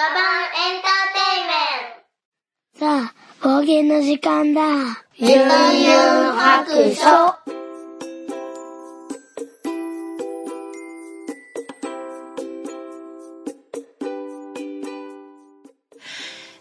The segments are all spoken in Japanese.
ガバンエンターテイメンさあ、冒険の時間だ。ゆんゆん白書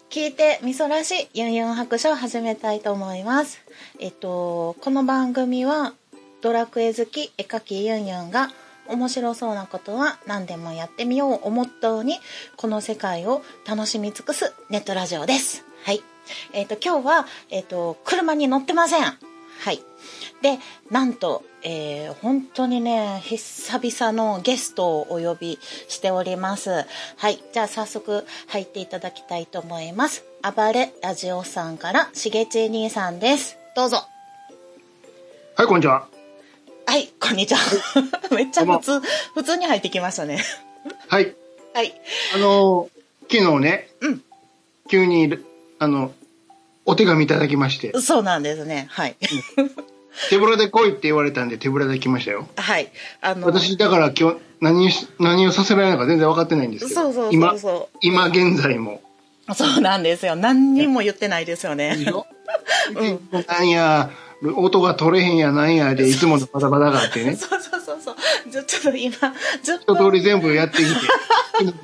聞いてみそらしいユンユン白書を始めたいと思います。えっと、この番組はドラクエ好き絵描きユンユンが面白そうなことは何でもやってみようをモットーにこの世界を楽しみ尽くすネットラジオです。はい。えっと、今日は、えっと、車に乗ってません。はい。で、なんと、えー本当にね、久々のゲストをお呼びしております。はい。じゃあ早速入っていただきたいと思います。暴れラジオさんから、しげち兄さんです。どうぞ。はい、こんにちは。はい、こんにちは。めっちゃ普通、普通に入ってきましたね。はい。はい。あのー昨日ね、うん急に、あの、お手紙いただきまして、そうなんですね。はい。手ぶらで来いって言われたんで手ぶらで来ましたよ。はい。あの、私、だから今日、何し、何をさせられるのか全然分かってないんですけど、そうそうそう今、そ今現在も。う。そうなんですよ。何にも言ってないですよね。でしょ？なんや、音が取れへんやなんやで、いつものバタバタがあってね。そうそうそうそう。ちょちょっと今、10一通分り全部やってきて、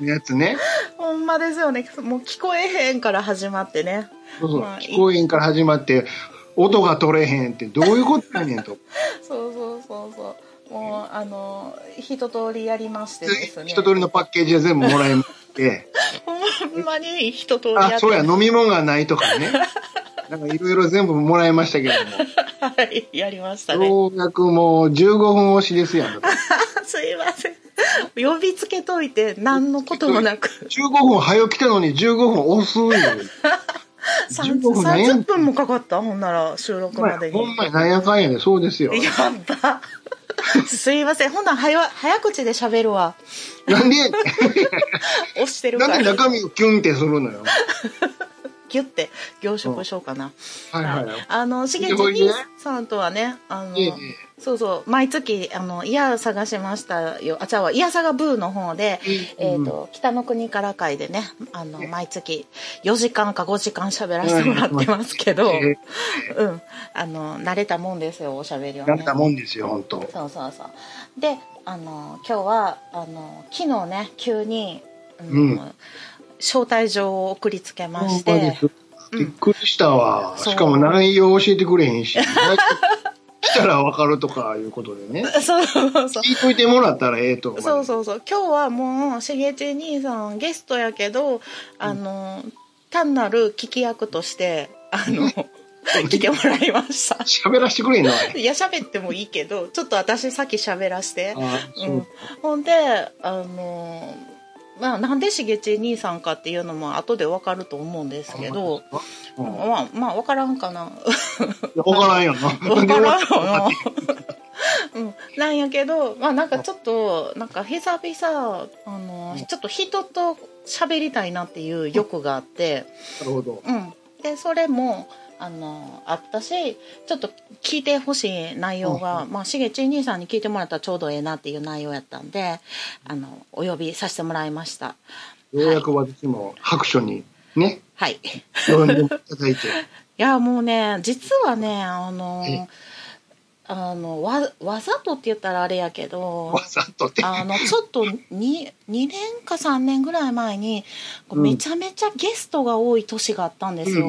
やつね。ほんまですよね。もう聞こえへんから始まってね。そうそうまあ聞こえんから始まって、音が取れへんってどういうことやねんと。そうそうそうそう。もう、あの、一通りやりましてですね。一通りのパッケージで全部もらいまして、ほんまに一通りあ、そうや、飲み物がないとかね。なんかいろいろ全部もらいましたけどはい、やりましたも、ね。ようやくもう15分押しですやん。すいません。呼びつけといて、何のこともなく。15分早来たのに15分押すんよ。30 15分なんや30分もかかった？ほんなら、収録までに。ほんまや、なんやかんやで、そうですよ。やば。すいません。ほんなら早、早口で喋るわ。なんで、押してるなんでから。中身をキュンってするのよ。ギュって凝縮しようかな。はいはい。あの、しげちさんとはね、あの、ええそうそう、毎月、あの、イヤ探しましたよ。あ、ちゃうわ、イヤサガブーの方で、うんえっ、と、北の国から会でね、あの、毎月4時間か5時間喋らせてもらってますけど、えうん。あの、慣れたもんですよ、おしゃべりはね。なったもんですよ、本当。そうそうそう。で、あの、今日は、あの、昨日ね、急に、うんうん招待状を送りつけまして。びっくりしたわ。そう。しかも内容教えてくれへんし。来たらわかるとかいうことでね。そうそうそう。聞いといてもらったらええと。そうそうそう。今日はもうしげち兄さんゲストやけどあの、単なる聞き役としてあの 来てもらいました。喋らしてくれへんのあれ。いや喋ってもいいけどちょっと私さっき喋らして。うん、ほんであのまあなんでしげち兄さんかっていうのも後でわかると思うんですけど、うんまあまあわからんかなわからんよな。わからんよな。うん、なんやけど、まあなんかちょっと、なんか久々、あの、ちょっと人と喋りたいなっていう欲があって、なるほど。うん。で、それも、あの、あったし、ちょっと聞いてほしい内容が、まあ、しげち兄さんに聞いてもらったらちょうどええなっていう内容やったんで、あの、お呼びさせてもらいました。ようやく私も白書にね、はい。呼んでいただいて。いやもうね実はねあのえあのわわざとって言ったらあれやけどわざとって。あのちょっと 2, 2年か3年ぐらい前にめちゃめちゃゲストが多い年があったんですよ。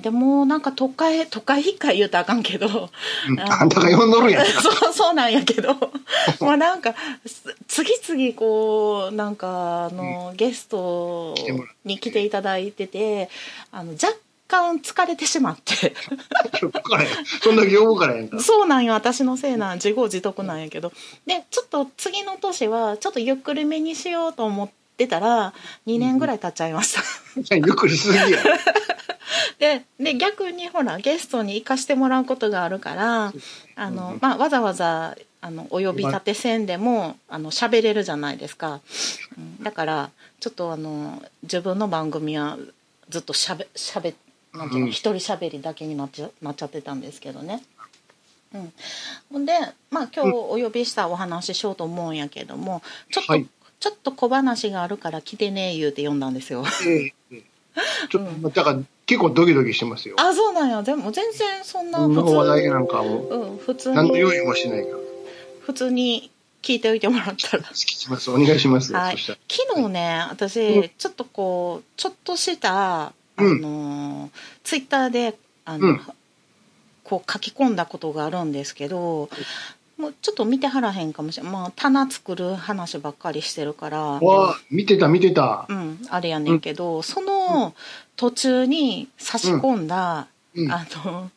でもうなんか都会都会一回言うたらあかんけど。うん。あんたが呼んどるやん。そうそうなんやけど。まあなんかす次々こうなんかあの、ゲストに来ていただいててあの若干疲れてしまって。そんだけ呼ぶからやんか。そうなんよ私のせいなん自業自得なんやけどでちょっと次の年はちょっとゆっくりめにしようと思ってたら2年ぐらい経っちゃいました。ゆっくりしすぎや。でで逆にほらゲストに行かしてもらうことがあるからあの、まあ、わざわざあのお呼び立てせんでもあの喋れるじゃないですか、うんだからちょっとあの自分の番組はずっとしゃべしゃべなんていうの、うん一人喋りだけになっちゃなっちゃってたんですけどね。うん、ほんでまあ今日お呼びしたお話ししようと思うんやけどもちょっと、はい。ちちょっと小話があるから来てね言うて読んだんですよ。ええええ。ちょっと、だから結構ドキドキしてますよ。あそうなんや。でも全然そんなこ普通の話題なんかも、うん普通何の用に意もしないから。普通に聞いておいてもらったら。聞きます。お願いします。はい。昨日ね私、うん。ちょっとこうちょっとしたあうん。の、ツイッターであの、うん。こう書き込んだことがあるんですけど、もうちょっと見てはらへんかもしれん。まあ棚作る話ばっかりしてるから。わあ、見てた見てた。うんあれやねんけど、その途中に差し込んだ、うん。あの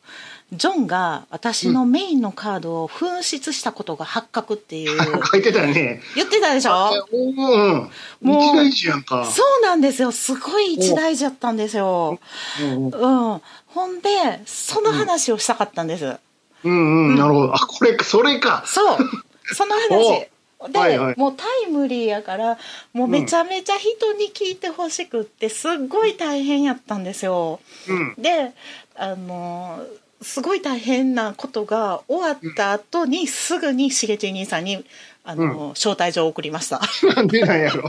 ジョンが私のメインのカードを紛失したことが発覚っていう、書いてたね。言ってたでしょ？うん。もう一大事やんか。そうなんですよすごい一大事やったんですよ。うんうん、ほんでその話をしたかったんです、うんうん、なるほど。あ、これ、それか。そうその話で、はいはいもうタイムリーやからもうめちゃめちゃ人に聞いてほしくってすっごい大変やったんですようん。であのすごい大変なことが終わった後にすぐにしげち兄さんにあの、招待状を送りました。なんでなんやろ。も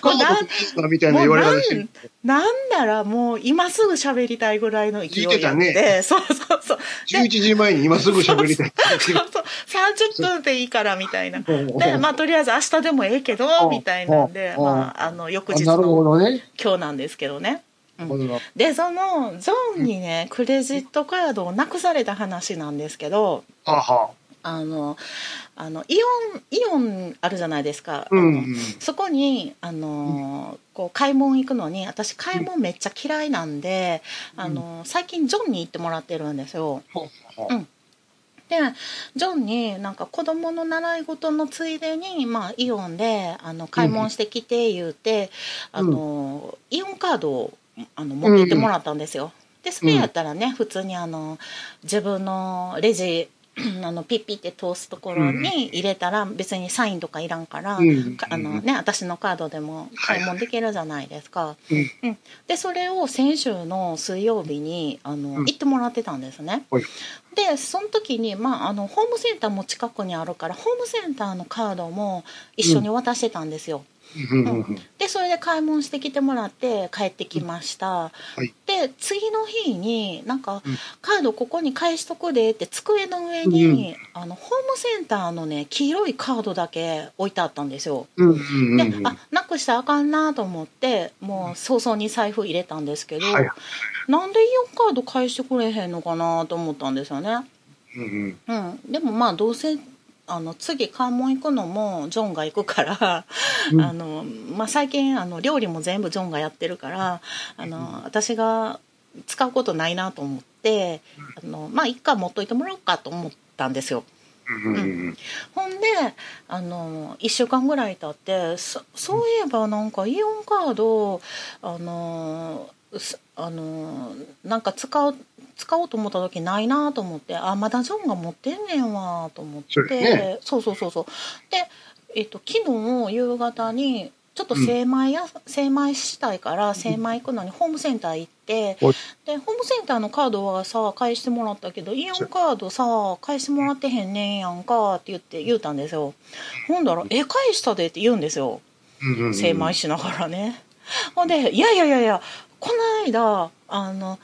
カうなんみたいな言われ方し。なんならもう今すぐ喋りたいぐらいの勢いやって。ね。そうそうそう。11時前に今すぐ喋りたい。そうそう。30分でいいからみたいな。う。んでまあとりあえず明日でもええけどうん。みたいなんでうん。まああの翌日の。今日なんですけどねでそのジョンにねクレジットカードをなくされた話なんですけどはあは。あのあのイオンイオンあるじゃないですか、あ。うあのん。そこにあのこう買い物行くのに私買い物めっちゃ嫌いなんで、あの最近ジョンに行ってもらってるんですよ。うん。でジョンになんか子供の習い事のついでに、まあ、イオンであの買い物してきて言うて、あのイオンカードをあの持ってってもらったんですよ。でそれやったらね、普通にあの自分のレジ あのピッピって通すところに入れたら別にサインとかいらんから、うん。かあのね、私のカードでも買い物できるじゃないですか。うん。うん。でそれを先週の水曜日にあの、うん。行ってもらってたんですね。はい。でその時に、まあ、あのホームセンターも近くにあるからホームセンターのカードも一緒に渡してたんですよ。うんうん。うんでそれで買い物してきてもらって帰ってきました、はい。で次の日になんか、うん。カードここに返しとくでって机の上に、あのホームセンターのね黄色いカードだけ置いてあったんですよ。で、うん。あなくしたらあかんなと思ってもう早々に財布入れたんですけど、はい。なんでイオンカード返してくれへんのかなと思ったんですよね。うんうん。うん、でもまあどうせあの次関門行くのもジョンが行くから、うん。あのまあ、最近あの料理も全部ジョンがやってるからあの私が使うことないなと思ってあのまあ一回持っといてもらおうかと思ったんですよ。うんうんほんであの1週間ぐらい経ってそそういえばなんかイオンカードあのすあのなんか使う使おうと思った時ないなと思ってあまだジョンが持ってんねんわと思って。そうね。そうそうそうそう。で、えっと、昨日夕方にちょっと精米や、精米したいから精米行くのにホームセンター行って、はい。でホームセンターのカードはさ返してもらったけどイオンカードさ返してもらってへんねんやんかって言って言うたんですよ。ほんだら「え返したで」って言うんですよ。うんうん。精米しながらね。ほんで「いやいやいやいやこの間あの、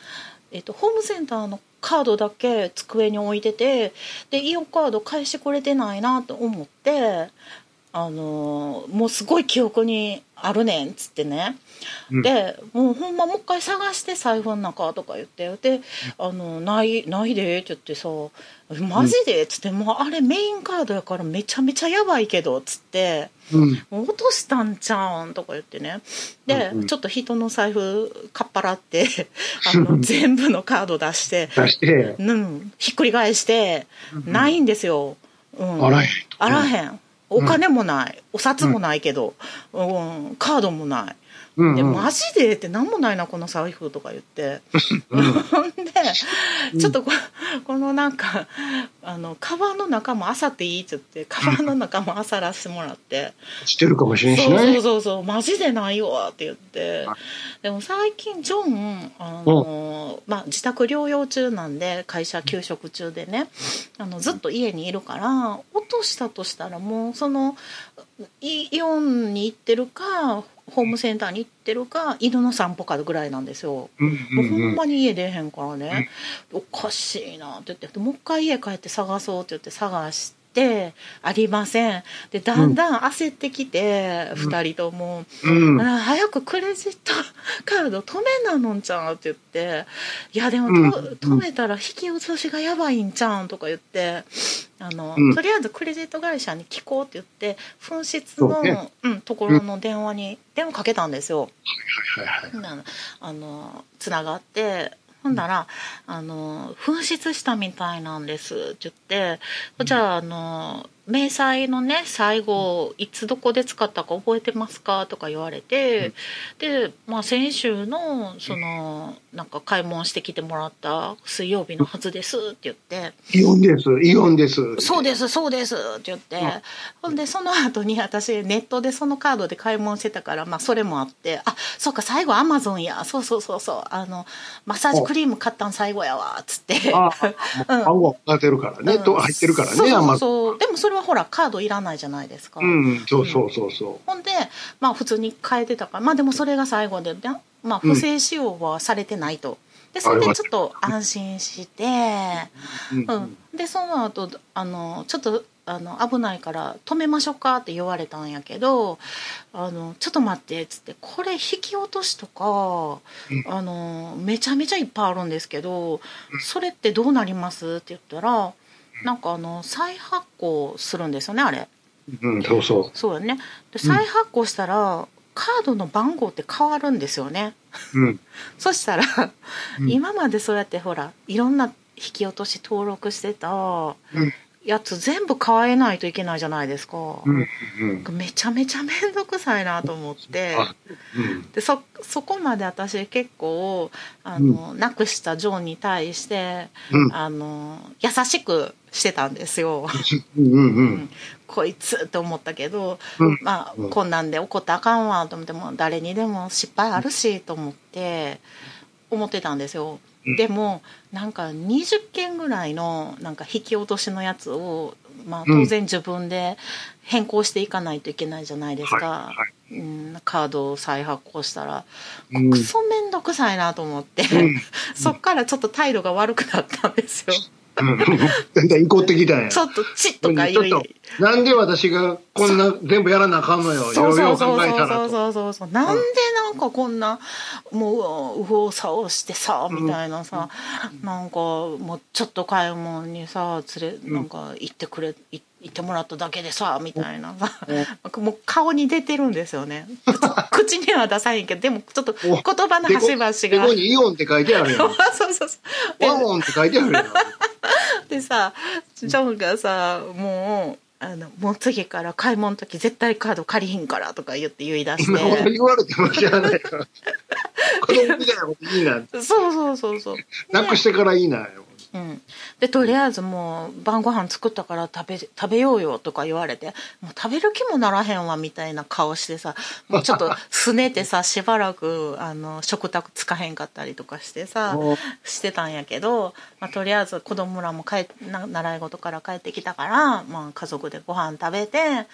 えっと、ホームセンターのカードだけ机に置いててでイオンカード返してくれてないなと思ってあのもうすごい記憶にあるねんっつってね、うん。でもうほんまもう一回探して財布の中とか言ってで「あのないないで」って言ってさ「マジで?」っつって「もうあれメインカードやからめちゃめちゃやばいけど」っつって。うん。落としたんちゃうんとか言ってね。で、うんうん。ちょっと人の財布かっぱらって あの全部のカード出して、出して、うん、ひっくり返して、ないんですよ、うん、あらへん。あらへんお金もない、お札もないけど、うん。カードもない。でうんうん。マジで？って何もないなこの財布とか言って、ほん。でちょっとここのなんかあのカバンの中も漁っていいって言ってカバンの中も漁らせてもらって。してるかもしれんしそうそうね。そうそう。マジでないわって言って。でも最近ジョンあの、まあ、自宅療養中なんで会社休職中でねあのずっと家にいるから落としたとしたらもうそのイイオンに行ってるかホームセンターに行ってるか犬の散歩かぐらいなんですよ。うんもうほんまに家出えへんからね、おかしいなって言ってもう一回家帰って探そうって言って探してありません。でだんだん焦ってきて、二人とも、うん。あ早くクレジットカード止めなのんちゃんって言って。いやでもうん。と、止めたら引き落としがやばいんちゃうんとか言って。あの、うん。とりあえずクレジット会社に聞こうって言って紛失のそうね。うん、ところの電話に電話かけたんですよ。はいあのつながってほんならあの「紛失したみたいなんです」って言って「じゃああの明細のね最後いつどこで使ったか覚えてますか?」とか言われて、で、まあ、先週のそのなんか買い物してきてもらった水曜日のはずですって言って。イオンです、イオンです。そうですそうですって言って、うん。ほんでその後に私ネットでそのカードで買い物してたからまあそれもあってあそうか最後アマゾンや。そうそうそうそう。あのマッサージクリーム買ったん最後やわっつって。ああ、もう番号当てるからね、うん。と入ってるからね、そうそう。そう。でもそれはほらカードいらないじゃないですか、うん、そうそうそうそほんでまあ普通に変えてたから。まあでもそれが最後でなまあ不正使用はされてないと。でそれでちょっと安心して、う。うん。うん、でその後あのちょっとあの危ないから止めましょうかって言われたんやけどあのちょっと待ってっつってこれ引き落としとか、あのめちゃめちゃいっぱいあるんですけどそれってどうなりますって言ったらなんかあの再発行するんですよねあれうん、そうそそうよねで再発行したら、カードの番号って変わるんですよねう。うん。そしたら、うん今までそうやってほらいろんな引き落とし登録してたうんやつ全部変えないといけないじゃないですか、うん。うん。めちゃめちゃ面倒くさいなと思ってあうん。でそそこまで私結構あの、なくしたジョンに対してうん。あの優しくしてたんですよ。うん。うん。こいつって思ったけど、うんまあ、うんこんなんで怒ったらあかんわと思っても誰にでも失敗あるしと思って思ってたんですよ。うんでもなんか20件ぐらいのなんか引き落としのやつを、まあ、うん当然自分で変更していかないといけないじゃないですか、はいうん、カードを再発行したらうんクソめんどくさいなと思って、うん そっからちょっと態度が悪くなったんですよ。うん。だんだん怒ってきたんや。ちょっとチッとか言うちょっと、なんで私がこんな全部やらなあかんのよ。そうそうようそうそう。そうそうそうなんでなんかこんなもう右往左往してさみたいなさ、なんかもうちょっと買い物にさ連れなんか行ってくれい行ってもらっただけでさみたいなさ、もう顔に出てるんですよね口 口には出さへんけどでもちょっと言葉の端々がでこにイオンって書いてあるやん。そうそうそうでワオンって書いてあるやん。でさジョンがさもうあのもう次から買い物の時絶対カード借りひんからとか言って言い出して言われても知らないから。子供みたいなこといいな。そうそうそうそうなくしてからいいなよ。うん、でとりあえずもう晩ご飯作ったから食べ食べようよとか言われてもう食べる気もならへんわみたいな顔してさもうちょっと すねてさしばらくあの食卓つかへんかったりとかしてさもしてたんやけど、まあ、とりあえず子供らも帰っな習い事から帰ってきたから、まあ、家族でご飯食べて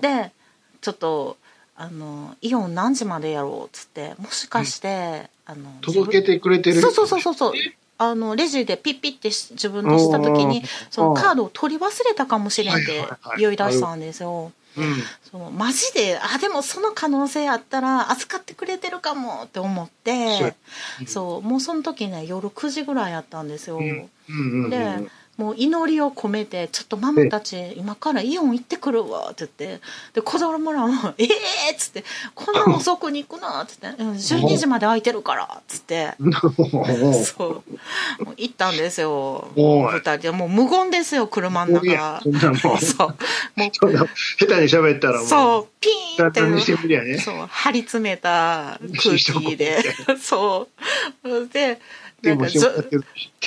でちょっとあのイオン何時までやろうっつってもしかして、あのう届けてくれてる。そうそうそうそうあのレジでピッピッてし自分でした時にそのカードを取り忘れたかもしれんって言い出したんですよ。うん。そのマジであでもその可能性あったら預かってくれてるかもって思っそうてやそうもうその時ね夜9時ぐらいやったんですよ。でもう祈りを込めて「ちょっとママたち今からイオン行ってくるわ」って言って。で子供らも「ええー!」っつって「こんな遅くに行くな」っつって。うん「12時まで空いてるから」っつって。そう。行ったんですよ。おい。二人で。もう無言ですよ車の中。そんなもん。そう。もそんな下手に喋ったらもう。う。そうピーンって。そう。張り詰めた空気で。そう。ででもジョ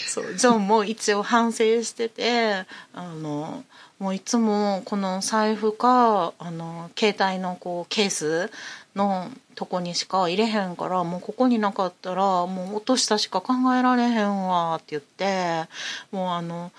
そうジョンも一応反省しててあのもういつもこの財布かあの携帯のこうケースのとこにしか入れへんからもうここになかったらもう落としたしか考えられへんわって言ってもうあの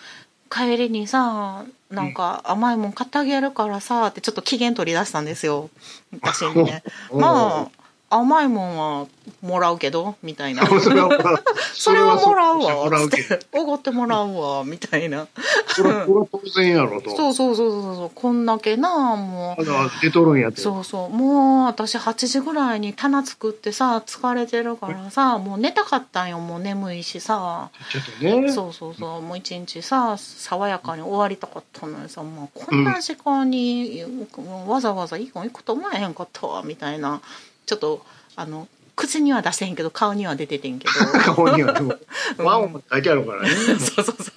帰りにさなんか甘いもん買ってあげるからさってちょっと機嫌取り出したんですよ。私にね。まあ甘いもんはもらうけどみたいな それはもらう。わらうけど。つっておごってもらうわみたいなそれは当然やろと。そうそうそうそうこんだけなもう出とるんやと。そうそうもう私8時ぐらいに棚作ってさ疲れてるからさもう寝たかったんよもう眠いしさちょっとね。そうそうそうもう一日さ爽やかに終わりたかったのにさもうこんな時間に、わざわざイオン行くと思えへんかったわみたいなちょっとあの口には出してへんけど顔には出ててんけど。顔にはでも、ワンも書いてあるからね。そうそうそうそう。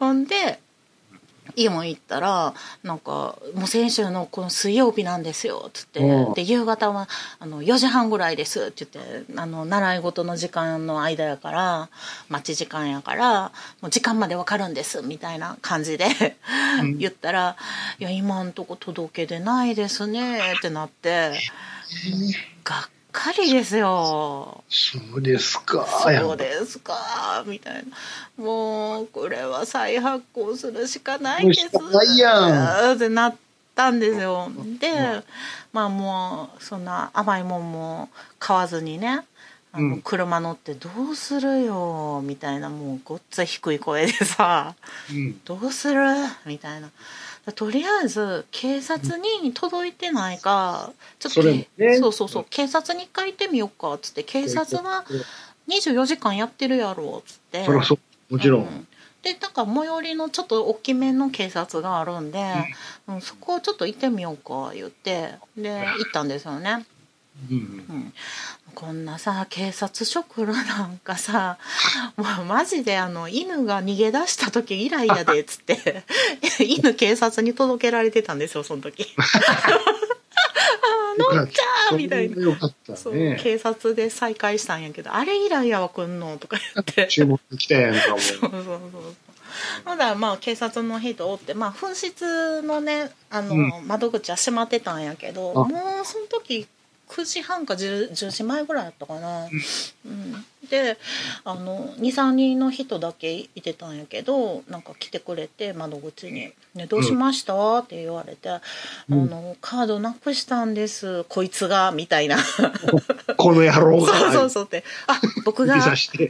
ほんでイオン行ったらなんか「もう先週のこの水曜日なんですよ」っつって。うん。で夕方はあの4時半ぐらいですって言ってあの習い事の時間の間やから待ち時間やからもう時間までわかるんですみたいな感じで 言ったら「いや今んとこ届け出ないですね」ってなってがっかりですよ。そうですか。そうですか。みたいな。もうこれは再発行するしかないです。ないやん。ってなったんですよ。でまあもうそんな甘いもんも買わずにねあのうん。車乗ってどうするよ。みたいなもうごっつい低い声でさうん。どうする？みたいなとりあえず警察に届いてないかちょっとそねそうそうそう警察に一回行ってみようかっつって警察は24時間やってるやろっつってそりゃそう。もちろ。うんでなんか最寄りのちょっと大きめの警察があるんで、うんそこをちょっと行ってみようか言ってで行ったんですよね。うん。うん、こんなさ警察署来るなんかさもうマジであの犬が逃げ出した時以来やでっつって 犬警察に届けられてたんですよその時。あのんちゃーみたいな。よかったそうね。警察で再会したんやけど「あれ以来やわ来んの」とか言って注目来たやんかも そうそうそうまだまあ警察の人おってまあ紛失のねあの、うん窓口は閉まってたんやけどあもうその時9時半か 10, 10時前ぐらいだったかな、うん、であの23人の人だけいてたんやけどなんか来てくれて窓口に「ね、どうしました?」って言われて、うん。あの「カードなくしたんですこいつが」みたいな。この野郎が。そうそうそう。って「あ僕が。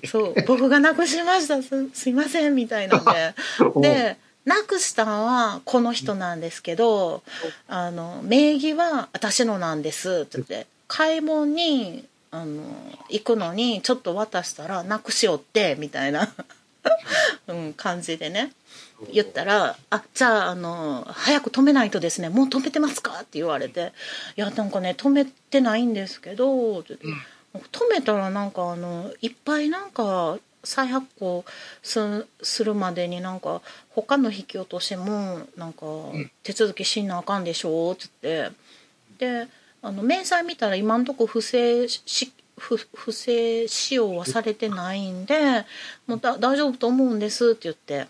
そう僕がなくしました。すすいません」みたいなんで。でなくしたのはこの人なんですけどあの名義は私のなんですって言って買い物にあの行くのにちょっと渡したらなくしよってみたいな、うん、感じでね言ったら「あじゃああの早く止めないとですねもう止めてますか?」って言われて「いやなんかね止めてないんですけど」って言って止めたらなんかあのいっぱいなんか再発行すするまでになんか他の引き落としもなんか手続きしなあかんでしょって言って。であの明細見たら今んとこ不正し不不正使用はされてないんでもうだ大丈夫と思うんですって言って。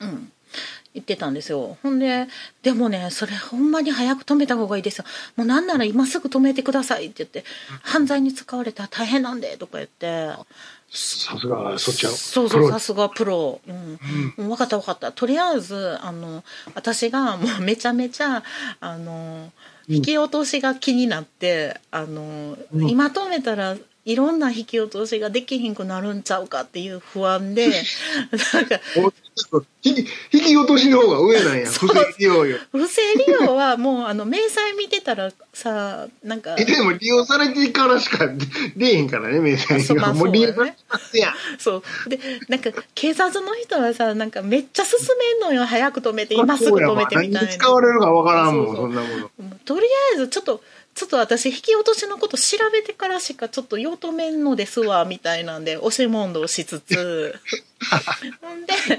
うん言ってたんですよ。ほんででもねそれほんまに早く止めた方がいいですよ。もうなんなら今すぐ止めてくださいって言って犯罪に使われたら大変なんでとか言って。さすが、そっちは。そうそうさすがプロ、うん。うん、分かった分かった。とりあえずあの私がもうめちゃめちゃあの引き落としが気になってあの、うん。今止めたらいろんな引き落としができひんくなるんちゃうかっていう不安でなんかお引き引き落としの方が上なんや。不正利用よ。不正利用はもうあの明細見てたらさなんかえ、でも利用されてからしか出えへんからね、明細そうまあが。もう利用されてますやん。そうでなんか警察の人はさなんかめっちゃ進めんのよ早く止めて今すぐ止めてみたいな使われるかわからんもん、そんなもの。とりあえずちょっとちょっと私引き落としのこと調べてからしかちょっと用止めんのですわみたいなんで押し問答しつつ。で、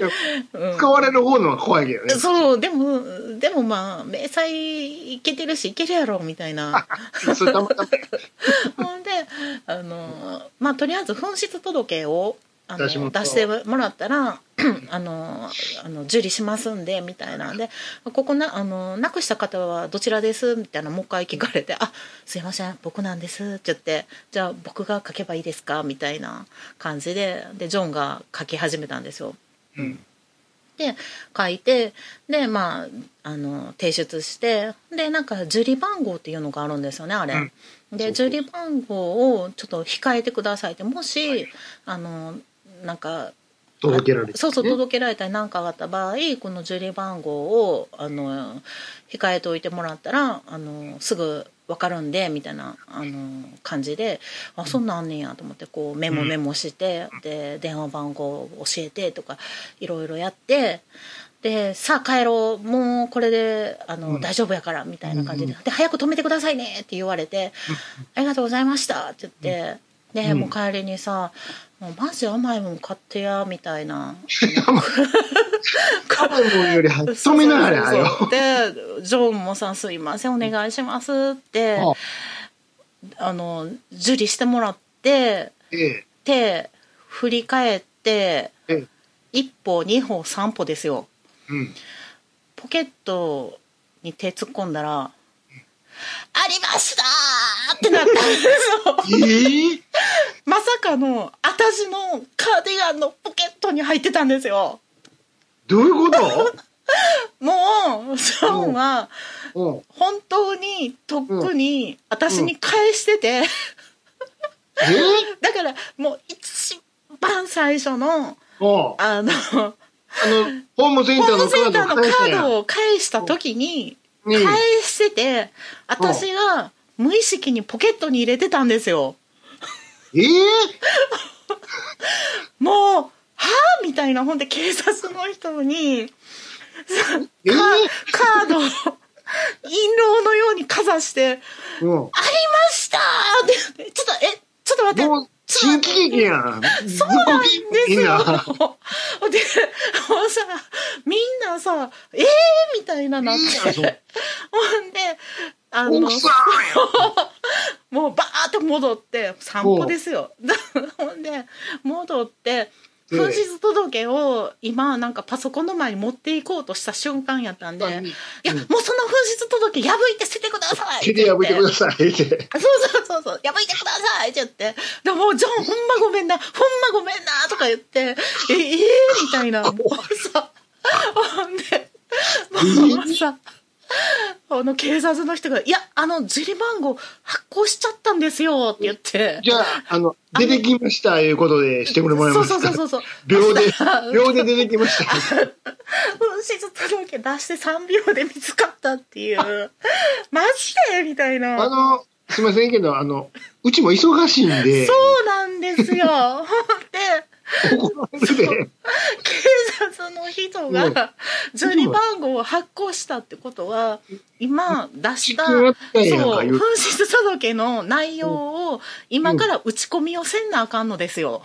うん。使われる方のは怖いけどね。そうでもでもまあ明細いけてるしいけるやろみたいな。ほんであのまあとりあえず紛失届をあの出してもらったら あのあの受理しますんでみたいなんでここなあのなくした方はどちらです？みたいなもう一回聞かれて「あすいません僕なんです」って言って「じゃあ僕が書けばいいですか?」みたいな感じででジョンが書き始めたんですよ。うんって書いてでまああの提出してでなんか受理番号っていうのがあるんですよねあれ。うんで受理番号をちょっと控えてくださいってもし、あのなんか届けられて、ね。そうそう届けられたり何かがあった場合この受理番号をあの控えておいてもらったらあのすぐ分かるんでみたいなあの感じであそんなんあんねんやと思ってこうメモメモして、で電話番号を教えてとかいろいろやって。でさあ帰ろう。もうこれであの、うん。大丈夫やからみたいな感じで,、うんで早く止めてくださいねって言われて、ありがとうございましたって言って、で、うん。もう帰りにさもうマジ甘いもん買ってやみたいな 甘いもんより止めながらよ。でジョンもさ「すいませんお願いします」ってああの受理してもらってええ。で振り返ってええ。一歩二歩三歩ですようん。ポケットに手突っ込んだら「ありました!」ってなったんですよええ？まさかの私のカーディガンのポケットに入ってたんですよ。どういうこと？もうジョンはうん。本当にとっくに私に返してて、え？だからもう一番最初のおあのあの、ホームセンホターのームセンターのカ返したを返した時にうん。返してて私が無意識にポケットに入れてたんですよええ もうはあみたいなほんで警察の人にええカードを印籠のようにかざしてうん。「ありました!」ってちょっとえちょっと待って新喜劇やん。そうなんですよ。みんな。で、もうさ、みんなさ、えーみたいななってう。ほんで、あの、もうバーって戻って、散歩ですよ。ほ んで、戻って、ええ。紛失届を今なんかパソコンの前に持っていこうとした瞬間やったんで、うんいや、もうその紛失届破いて捨ててください手で破いてくださいって。そうそうそうそう、破いてくださいって言って、でもう、ジョン、ほんまごめんな、ほんまごめんな、とか言って、え、えー、みたいな、もうさ、ほんで、もうさ、あの警察の人が「いやあの受理番号発行しちゃったんですよ」って言って。じゃあ、あの、出てきましたいうことでしてもらえそうますか？そうそうそうそう秒で秒で出てきました。紛失届出して3秒で見つかったっていう。マジで？みたいな。あの、すいませんけど、あの、うちも忙しいんで、そうなんですよ。ほんで怒られるで。警察の人が受理番号を発行したってことは今出したそう紛失届の内容を今から打ち込みをせんなあかんのですよ。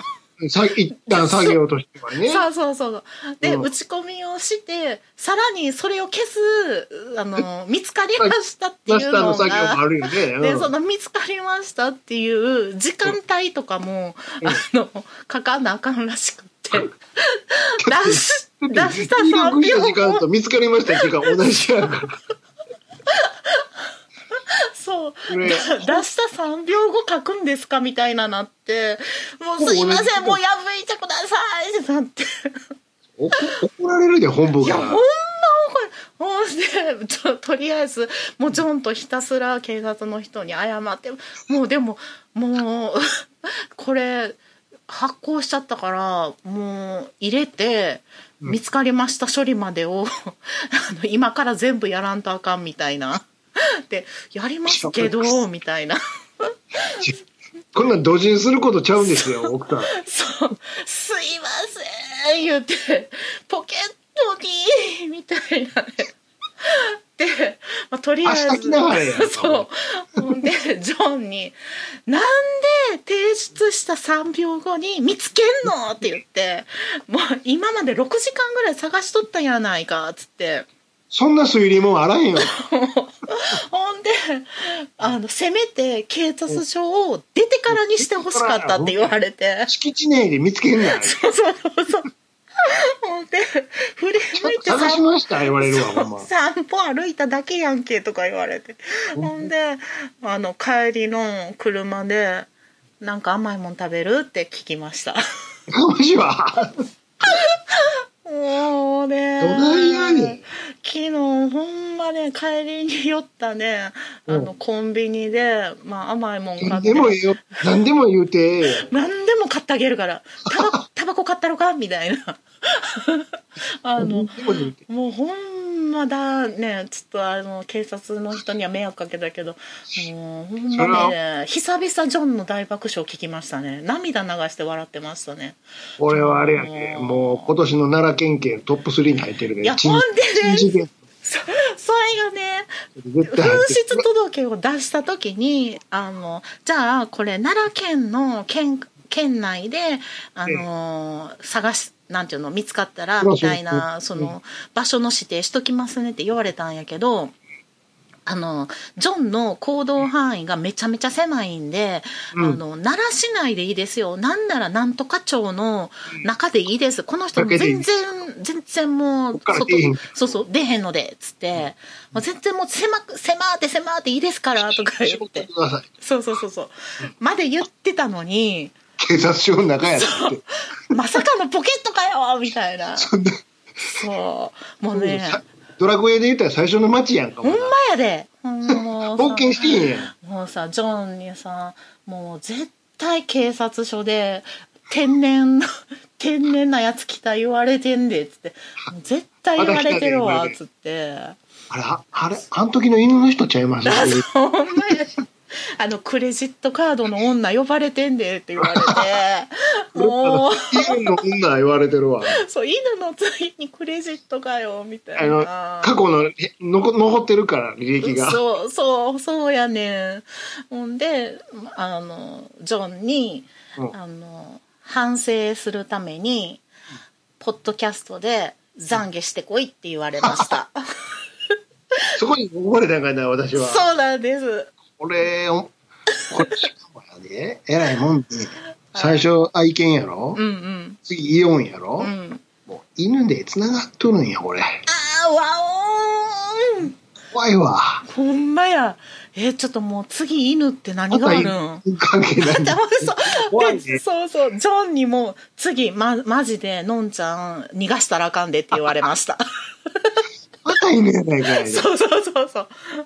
さ一旦下げようとしてはね。そうそうそう。で、うん。打ち込みをしてさらにそれを消すあの見つかりましたっていうターのの作業もあが。るよね。でうん。その見つかりましたっていう時間帯とかも、あの書かなあかんらしくって。出し出した入3力した時秒後。間と見つかりました時間同じやんか。ら。そう。出した3秒後書くんですかみたいななって。もうすいませんもう破いてくださいってなって。怒怒られるで、本部いやほんまが。怒る。ほんでちょとりあえずもうジョンとひたすら警察の人に謝って。もうでももうこれ発行しちゃったからもう入れて見つかりました処理までをあの今から全部やらんとあかんみたいな。でやりますけどみたいな。こんなん同人することちゃうんですよ、奥さん。そう「すいません」言って「ポケットに」みたいなね。で、まあ、とりあえず そう。ほんでジョンに「なんで提出した3秒後に見つけんの?」って言って「もう今まで6時間ぐらい探しとったやないか」っつって。そんな推理もあらへんよ。ほんであのせめて警察署を出てからにしてほしかったって言われて 敷地内で見つけんな。そうそうそうそうほんで振り向いて探しました言われるわ、ほんま。散歩歩いただけやんけとか言われてほんであの帰りの車で「なんか甘いもん食べる?」って聞きましたマジは。もうもね。どないやねん。昨日ほんまね帰りに寄ったね。あのうんコンビニで、まあ、甘いもん買っ何てでもいいよ。何でも言うて。何でも買ってあげるから。タバコタバコ買ったのか？みたいな。あのも言うほんまだねちょっとあの警察の人には迷惑かけたけどもうほんまね久々ジョンの大爆笑聞きましたね。涙流して笑ってましたね。俺はあれやね。もう今年の奈良県警トップ3に入ってるね。珍いやほんでねそ それがね紛失届を出した時にあのじゃあこれ奈良県の県県内であの探しなんていうの見つかったらみたいなうん。その場所の指定しときますねって言われたんやけどあのジョンの行動範囲がめちゃめちゃ狭いんで、うん。あの奈良市内でいいですよ。なんならなんとか町の中でいいです。この人も全然全然もうこっから出えへんそうそう出へんのでっつって、もう全然もう狭く狭って狭っていいですからとか言絞って。そうそうそうそう。まで言ってたのに警察署の中やって。まさかのポケットかよみたいな。そんな。そう。もうね。さドラクエで言ったら最初の街やんか。ほんまやで。冒険してへんやん。もうさジョンにさもう絶対警察署で天然の 天然なやつ来た言われてんでっつって。絶対言われてるわっつって。あれ、ああれ、あの時の犬の人ちゃいます？ほんまや あのクレジットカードの女呼ばれてんでって言われて。もう。犬の女言われてるわ。そう犬の次にクレジットかよみたいな。過去の残ってるから、履歴が。そうそうそうやねん。ほんであのジョンに、うん。あの反省するためにポッドキャストで懺悔してこいって言われました。そこに溺れたんかいな、私は。そうなんです俺、おこれ、そうやで、えらいもんで、最初愛犬やろ、うんうん。次イオンやろ、うん。もう犬で繋がっとるんや、これ。あーわおー。ん怖いわ。ほんまや。えちょっともう次犬って何があるん？犬関係ない。そう。そうそう。ジョンにも次まマジでのんちゃん逃がしたらあかんでって言われましたまた犬やないかい。そうそうそうそ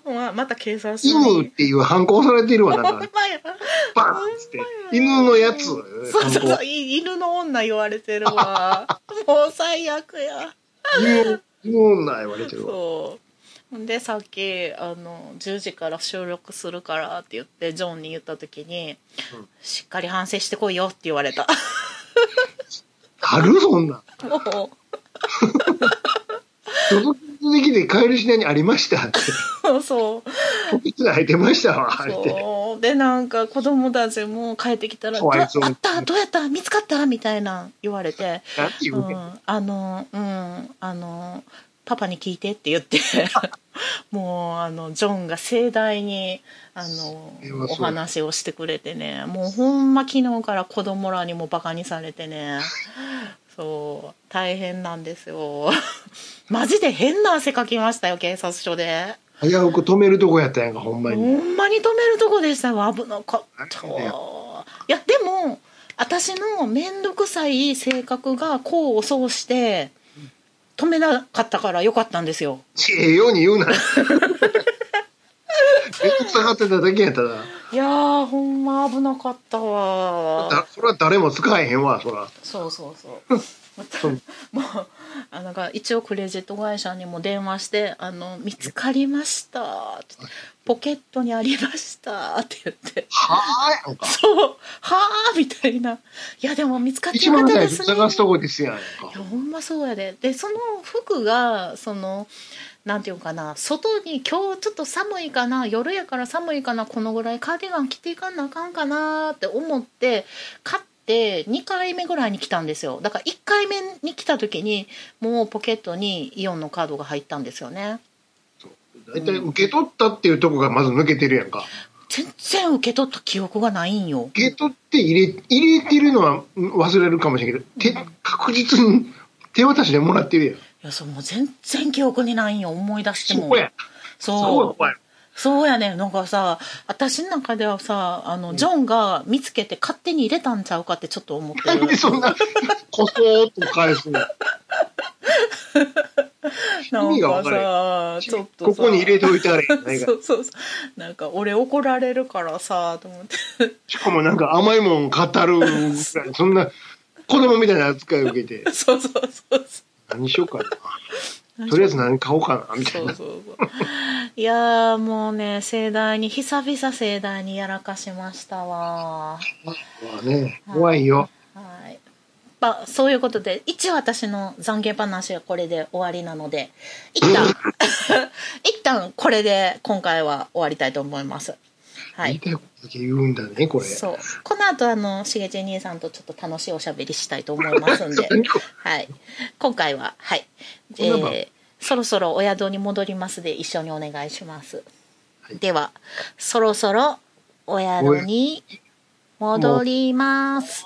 うままた警察署に犬っていう反抗されてるわ、ほなんんか。バーンって。犬のやつ。そうそう反そう犬の女言われてるわ もう最悪や犬犬女言われてるわ。そうでさっきあの10時から収録するからって言ってジョンに言った時に、うんしっかり反省してこいよって言われたある？そんなん。も届け出て帰る品にありましたって。う そう。ポケットに入ってましたわ。そう。でなんか子供たちも帰ってきたら「どあったどうやった？見つかった?」みたいな言われて。うん。ん、あのうん。あのパパに聞いてって言って。もうあのジョンが盛大にあのお話をしてくれてね。もうほんま昨日から子供らにもバカにされてねそう大変なんですよ マジで変な汗かきましたよ警察署で危うく止めるとこやったやんか、ほんまほに。んまに止めるとこでしたわ危なかったいやでも私の面倒くさい性格が功を奏して止めなかったからよかったんですよ ええように言うな。めんどくさがってただけやったら。いやーほんま危なかったわ。だそれは誰も使えへんわ、そら。そうそうそう。もうあのが一応クレジット会社にも電話して「あの見つかりました」ってポケットにありました」って言って。はあ。そう。はあみたいな。いやでも見つかって一よかったですね。探すとこですやんか。い。やほんまそうやで。でその服がそのなんていうのかな外に今日ちょっと寒いかな夜やから寒いかなこのぐらいカーディガン着ていかなあかんかなって思って買って2回目ぐらいに来たんですよだから1回目に来た時にもうポケットにイオンのカードが入ったんですよね大体受け取ったっていうとこがまず抜けてるやんか。全然受け取った記憶がないんよ受け取って入れ、入れてるのはうん忘れるかもしれんけど、手、確実に手渡しでもらってるやん。いやそうもう全然記憶にないんよ。思い出しても。そこや。そう。そうやねなんかさ私の中ではさあのジョンが見つけて勝手に入れたんちゃうかってちょっと思ってなんでるそんな、こそーっと返すの？なんかかさ、ちょっとさ。ここに入れておいたらいいんじゃないかそうそうそう。なんか、俺怒られるからさ、と思って。しかもなんか甘いもん語るそんな子供みたいな扱いを受けて、そうそうそうそ何しようかう。な。とりあえず何買おうかな、みたそいうな。そうそう。いやーもうね、盛大に、久々盛大にやらかしましたわ。まあね、怖いよ。はい。まあ、そういうことで、一応私の懺悔話はこれで終わりなので、一旦、一旦これで今回は終わりたいと思います。はい。言うんだね、これ。そう。この後、あの、しげち兄さんとちょっと楽しいおしゃべりしたいと思いますんで、はい。今回は、はい。えー、そろそろお宿に戻りますで一緒にお願いします。はいでは、そろそろお宿に戻ります。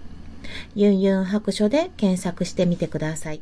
ユンユン白書で検索してみてください。